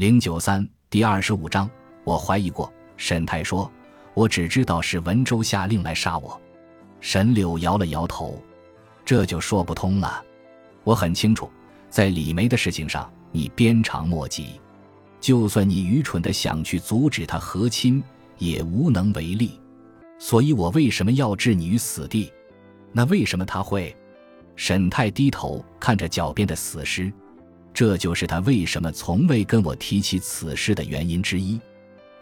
零九三第二十五章，我怀疑过。沈太说：“我只知道是文州下令来杀我。”沈柳摇了摇头，这就说不通了。我很清楚，在李梅的事情上，你鞭长莫及。就算你愚蠢的想去阻止他和亲，也无能为力。所以我为什么要置你于死地？那为什么他会？沈太低头看着脚边的死尸。这就是他为什么从未跟我提起此事的原因之一，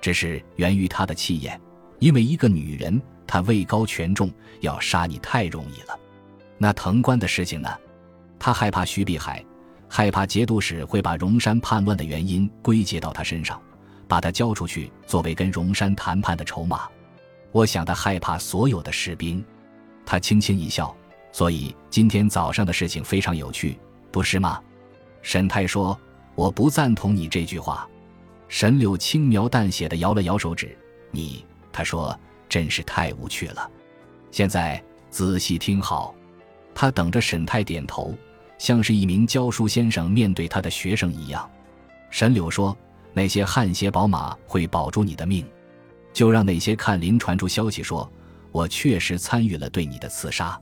只是源于他的气焰。因为一个女人，她位高权重，要杀你太容易了。那藤官的事情呢？他害怕徐碧海，害怕节度使会把荣山叛乱的原因归结到他身上，把他交出去作为跟荣山谈判的筹码。我想他害怕所有的士兵。他轻轻一笑，所以今天早上的事情非常有趣，不是吗？沈太说：“我不赞同你这句话。”沈柳轻描淡写的摇了摇手指：“你，他说，真是太无趣了。现在仔细听好。”他等着沈太点头，像是一名教书先生面对他的学生一样。沈柳说：“那些汗血宝马会保住你的命，就让那些看林传出消息说，我确实参与了对你的刺杀。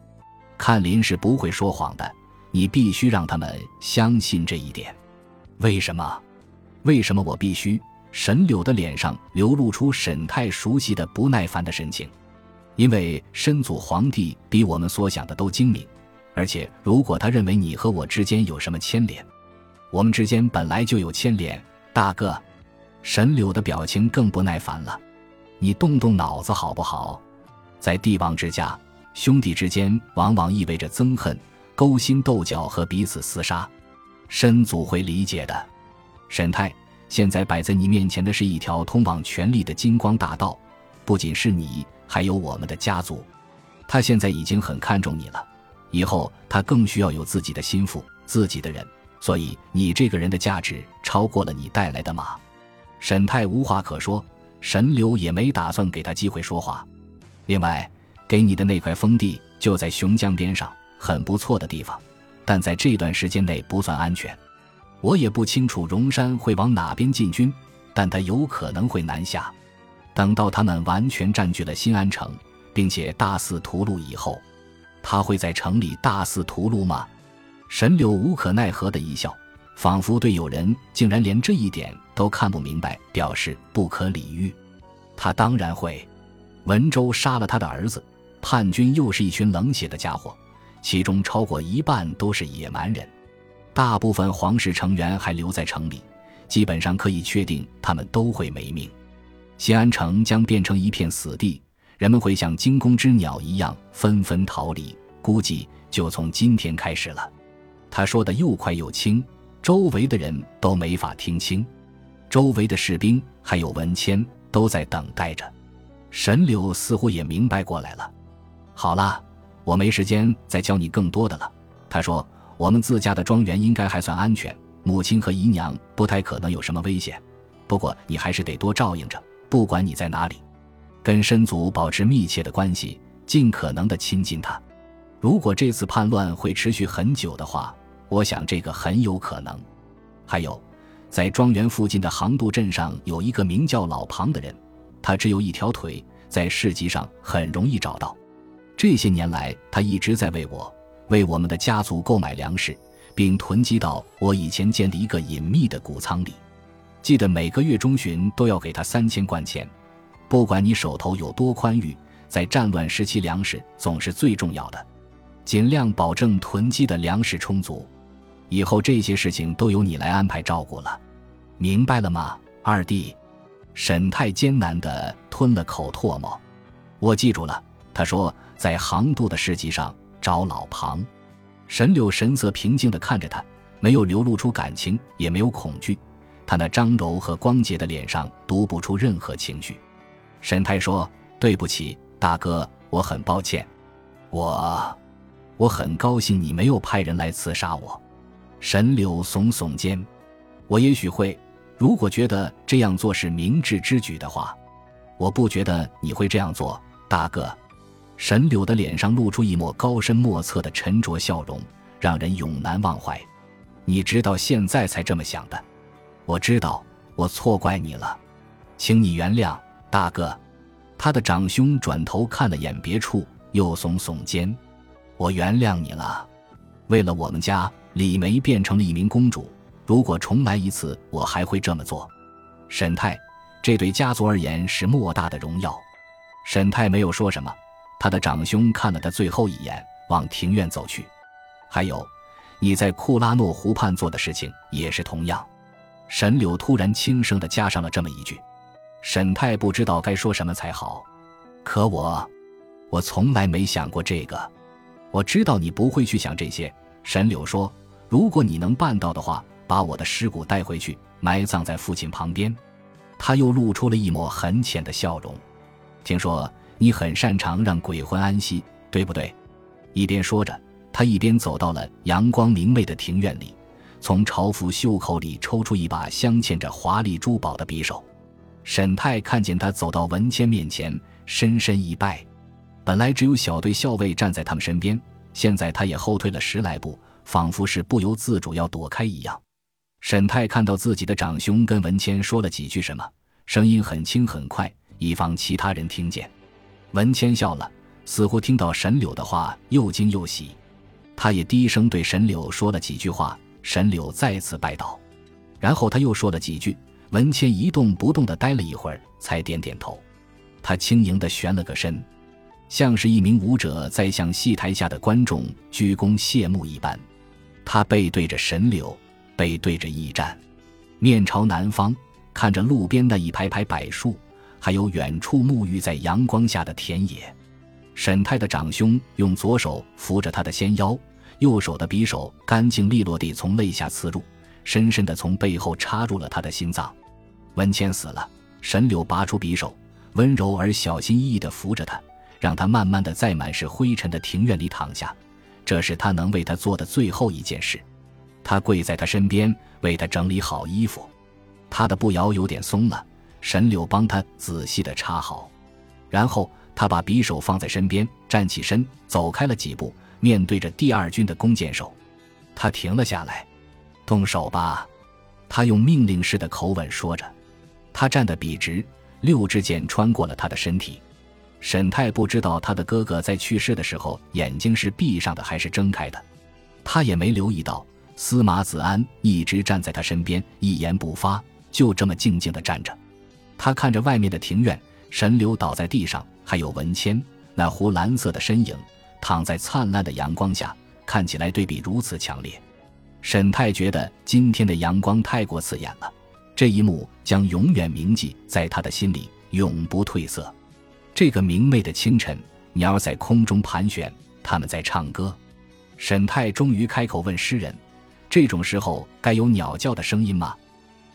看林是不会说谎的。”你必须让他们相信这一点。为什么？为什么我必须？沈柳的脸上流露出沈太熟悉的不耐烦的神情。因为申祖皇帝比我们所想的都精明，而且如果他认为你和我之间有什么牵连，我们之间本来就有牵连。大哥，沈柳的表情更不耐烦了。你动动脑子好不好？在帝王之家，兄弟之间往往意味着憎恨。勾心斗角和彼此厮杀，申祖会理解的。沈太，现在摆在你面前的是一条通往权力的金光大道，不仅是你，还有我们的家族。他现在已经很看重你了，以后他更需要有自己的心腹、自己的人。所以你这个人的价值超过了你带来的马。沈太无话可说，神流也没打算给他机会说话。另外，给你的那块封地就在熊江边上。很不错的地方，但在这段时间内不算安全。我也不清楚荣山会往哪边进军，但他有可能会南下。等到他们完全占据了新安城，并且大肆屠戮以后，他会在城里大肆屠戮吗？神柳无可奈何的一笑，仿佛对有人竟然连这一点都看不明白表示不可理喻。他当然会。文州杀了他的儿子，叛军又是一群冷血的家伙。其中超过一半都是野蛮人，大部分皇室成员还留在城里，基本上可以确定他们都会没命。西安城将变成一片死地，人们会像惊弓之鸟一样纷纷逃离，估计就从今天开始了。他说的又快又轻，周围的人都没法听清。周围的士兵还有文谦都在等待着。神柳似乎也明白过来了。好了。我没时间再教你更多的了。他说：“我们自家的庄园应该还算安全，母亲和姨娘不太可能有什么危险。不过你还是得多照应着，不管你在哪里，跟申祖保持密切的关系，尽可能的亲近他。如果这次叛乱会持续很久的话，我想这个很有可能。还有，在庄园附近的杭渡镇上有一个名叫老庞的人，他只有一条腿，在市集上很容易找到。”这些年来，他一直在为我、为我们的家族购买粮食，并囤积到我以前建的一个隐秘的谷仓里。记得每个月中旬都要给他三千贯钱。不管你手头有多宽裕，在战乱时期，粮食总是最重要的。尽量保证囤积的粮食充足。以后这些事情都由你来安排照顾了，明白了吗，二弟？沈太艰难地吞了口唾沫。我记住了，他说。在航渡的市集上找老庞，沈柳神色平静地看着他，没有流露出感情，也没有恐惧。他那张柔和光洁的脸上读不出任何情绪。沈太说：“对不起，大哥，我很抱歉。我，我很高兴你没有派人来刺杀我。”沈柳耸耸肩：“我也许会，如果觉得这样做是明智之举的话。我不觉得你会这样做，大哥。”沈柳的脸上露出一抹高深莫测的沉着笑容，让人永难忘怀。你直到现在才这么想的？我知道，我错怪你了，请你原谅，大哥。他的长兄转头看了眼别处，又耸耸肩：“我原谅你了。为了我们家，李梅变成了一名公主。如果重来一次，我还会这么做。”沈泰，这对家族而言是莫大的荣耀。沈泰没有说什么，他的长兄看了他最后一眼，往庭院走去。还有，你在库拉诺湖畔做的事情也是同样。沈柳突然轻声的加上了这么一句。沈泰不知道该说什么才好，可我，我从来没想过这个。我知道你不会去想这些。沈柳说：“如果你能办到的话，把我的尸骨带回去，埋葬在父亲旁边。”他又露出了一抹很浅的笑容。听说你很擅长让鬼魂安息，对不对？一边说着，他一边走到了阳光明媚的庭院里，从朝服袖口里抽出一把镶嵌着华丽珠宝的匕首。沈泰看见他走到文谦面前，深深一拜。本来只有小队校尉站在他们身边，现在他也后退了十来步，仿佛是不由自主要躲开一样。沈泰看到自己的长兄跟文谦说了几句什么，声音很轻很快，以防其他人听见。文谦笑了，似乎听到沈柳的话，又惊又喜。他也低声对沈柳说了几句话，沈柳再次拜倒，然后他又说了几句。文谦一动不动地待了一会儿，才点点头。他轻盈地旋了个身，像是一名舞者在向戏台下的观众鞠躬谢幕一般。他背对着神柳，背对着驿站，面朝南方，看着路边那一排排柏树，还有远处沐浴在阳光下的田野。沈泰的长兄用左手扶着他的纤腰，右手的匕首干净利落地从肋下刺入。深深地从背后插入了他的心脏。文谦死了，沈柳拔出匕首，温柔而小心翼翼地扶着他，让他慢慢地在满是灰尘的庭院里躺下。这是他能为他做的最后一件事。他跪在他身边，为他整理好衣服。他的步摇有点松了，沈柳帮他仔细地插好。然后他把匕首放在身边，站起身，走开了几步，面对着第二军的弓箭手，他停了下来。动手吧，他用命令式的口吻说着。他站得笔直，六支箭穿过了他的身体。沈泰不知道他的哥哥在去世的时候眼睛是闭上的还是睁开的，他也没留意到司马子安一直站在他身边，一言不发，就这么静静地站着。他看着外面的庭院，神流倒在地上，还有文谦那湖蓝色的身影躺在灿烂的阳光下，看起来对比如此强烈。沈泰觉得今天的阳光太过刺眼了，这一幕将永远铭记在他的心里，永不褪色。这个明媚的清晨，鸟在空中盘旋，他们在唱歌。沈泰终于开口问诗人：“这种时候该有鸟叫的声音吗？”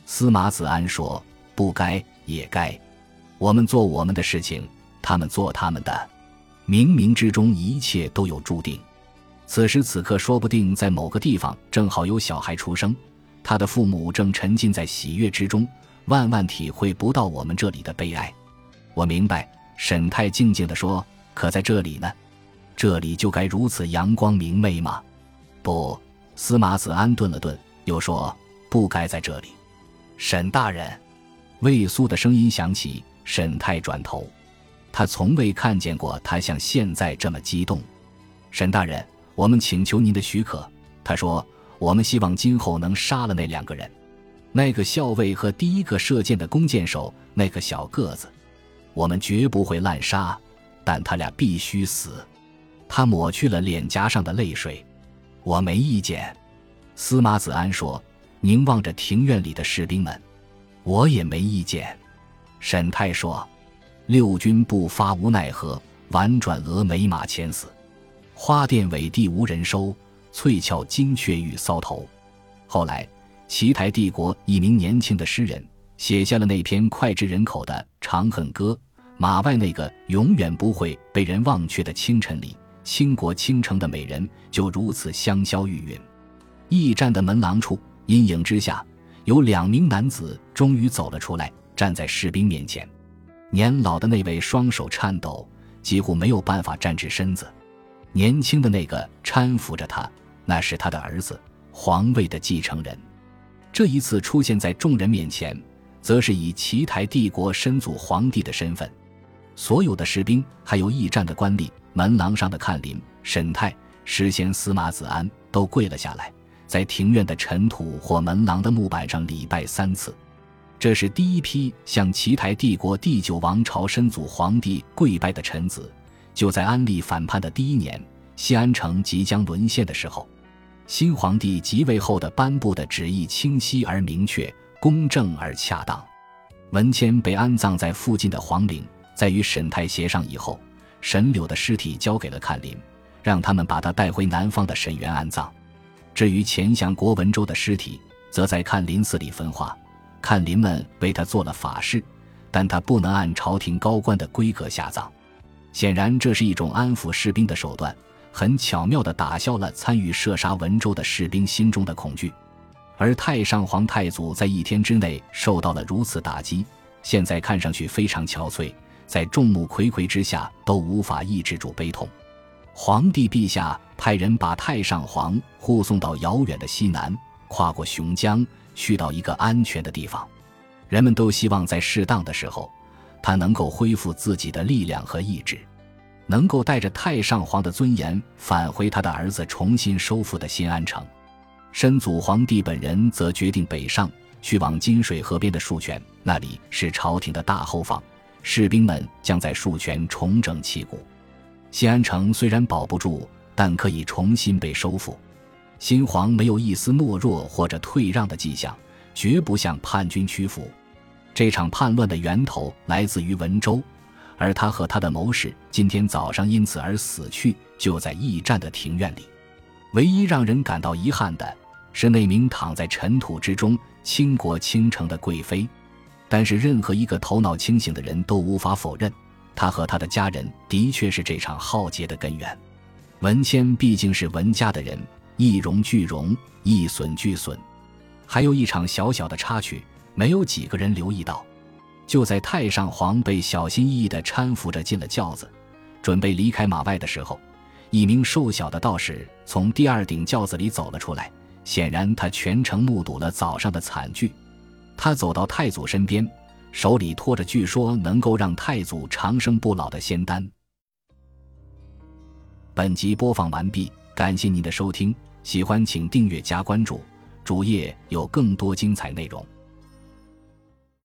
司马子安说：“不该也该。我们做我们的事情，他们做他们的。冥冥之中，一切都有注定。”此时此刻，说不定在某个地方正好有小孩出生，他的父母正沉浸在喜悦之中，万万体会不到我们这里的悲哀。我明白，沈太静静地说：“可在这里呢？这里就该如此阳光明媚吗？”不，司马子安顿了顿，又说：“不该在这里。”沈大人，魏苏的声音响起。沈泰转头，他从未看见过他像现在这么激动。沈大人。我们请求您的许可，他说：“我们希望今后能杀了那两个人，那个校尉和第一个射箭的弓箭手，那个小个子。我们绝不会滥杀，但他俩必须死。”他抹去了脸颊上的泪水。我没意见，司马子安说，凝望着庭院里的士兵们。我也没意见，沈泰说。六军不发无奈何，婉转蛾眉马前死。花钿委地无人收，翠翘金雀玉搔头。后来，奇台帝国一名年轻的诗人写下了那篇脍炙人口的《长恨歌》。马外那个永远不会被人忘却的清晨里，倾国倾城的美人就如此香消玉殒。驿站的门廊处，阴影之下，有两名男子终于走了出来，站在士兵面前。年老的那位双手颤抖，几乎没有办法站直身子。年轻的那个搀扶着他，那是他的儿子，皇位的继承人。这一次出现在众人面前，则是以齐台帝国身祖皇帝的身份。所有的士兵，还有驿站的官吏、门廊上的看林、沈泰、诗仙司马子安，都跪了下来，在庭院的尘土或门廊的木板上礼拜三次。这是第一批向齐台帝国第九王朝申祖皇帝跪拜的臣子。就在安利反叛的第一年，西安城即将沦陷的时候，新皇帝即位后的颁布的旨意清晰而明确，公正而恰当。文谦被安葬在附近的皇陵。在与沈泰协商以后，沈柳的尸体交给了看林，让他们把他带回南方的沈园安葬。至于前相国文周的尸体，则在看林寺里焚化。看林们为他做了法事，但他不能按朝廷高官的规格下葬。显然，这是一种安抚士兵的手段，很巧妙地打消了参与射杀文周的士兵心中的恐惧。而太上皇太祖在一天之内受到了如此打击，现在看上去非常憔悴。在众目睽睽之下都无法抑制住悲痛，皇帝陛下派人把太上皇护送到遥远的西南，跨过熊江，去到一个安全的地方。人们都希望在适当的时候，他能够恢复自己的力量和意志，能够带着太上皇的尊严返回他的儿子重新收复的新安城。申祖皇帝本人则决定北上，去往金水河边的树泉，那里是朝廷的大后方。士兵们将在树泉重整旗鼓，西安城虽然保不住，但可以重新被收复。新皇没有一丝懦弱或者退让的迹象，绝不向叛军屈服。这场叛乱的源头来自于文州，而他和他的谋士今天早上因此而死去，就在驿站的庭院里。唯一让人感到遗憾的是，那名躺在尘土之中、倾国倾城的贵妃。但是，任何一个头脑清醒的人都无法否认，他和他的家人的确是这场浩劫的根源。文谦毕竟是文家的人，一荣俱荣，一损俱损。还有一场小小的插曲，没有几个人留意到。就在太上皇被小心翼翼地搀扶着进了轿子，准备离开马外的时候，一名瘦小的道士从第二顶轿子里走了出来。显然，他全程目睹了早上的惨剧。他走到太祖身边，手里托着据说能够让太祖长生不老的仙丹。本集播放完毕，感谢您的收听，喜欢请订阅加关注，主页有更多精彩内容。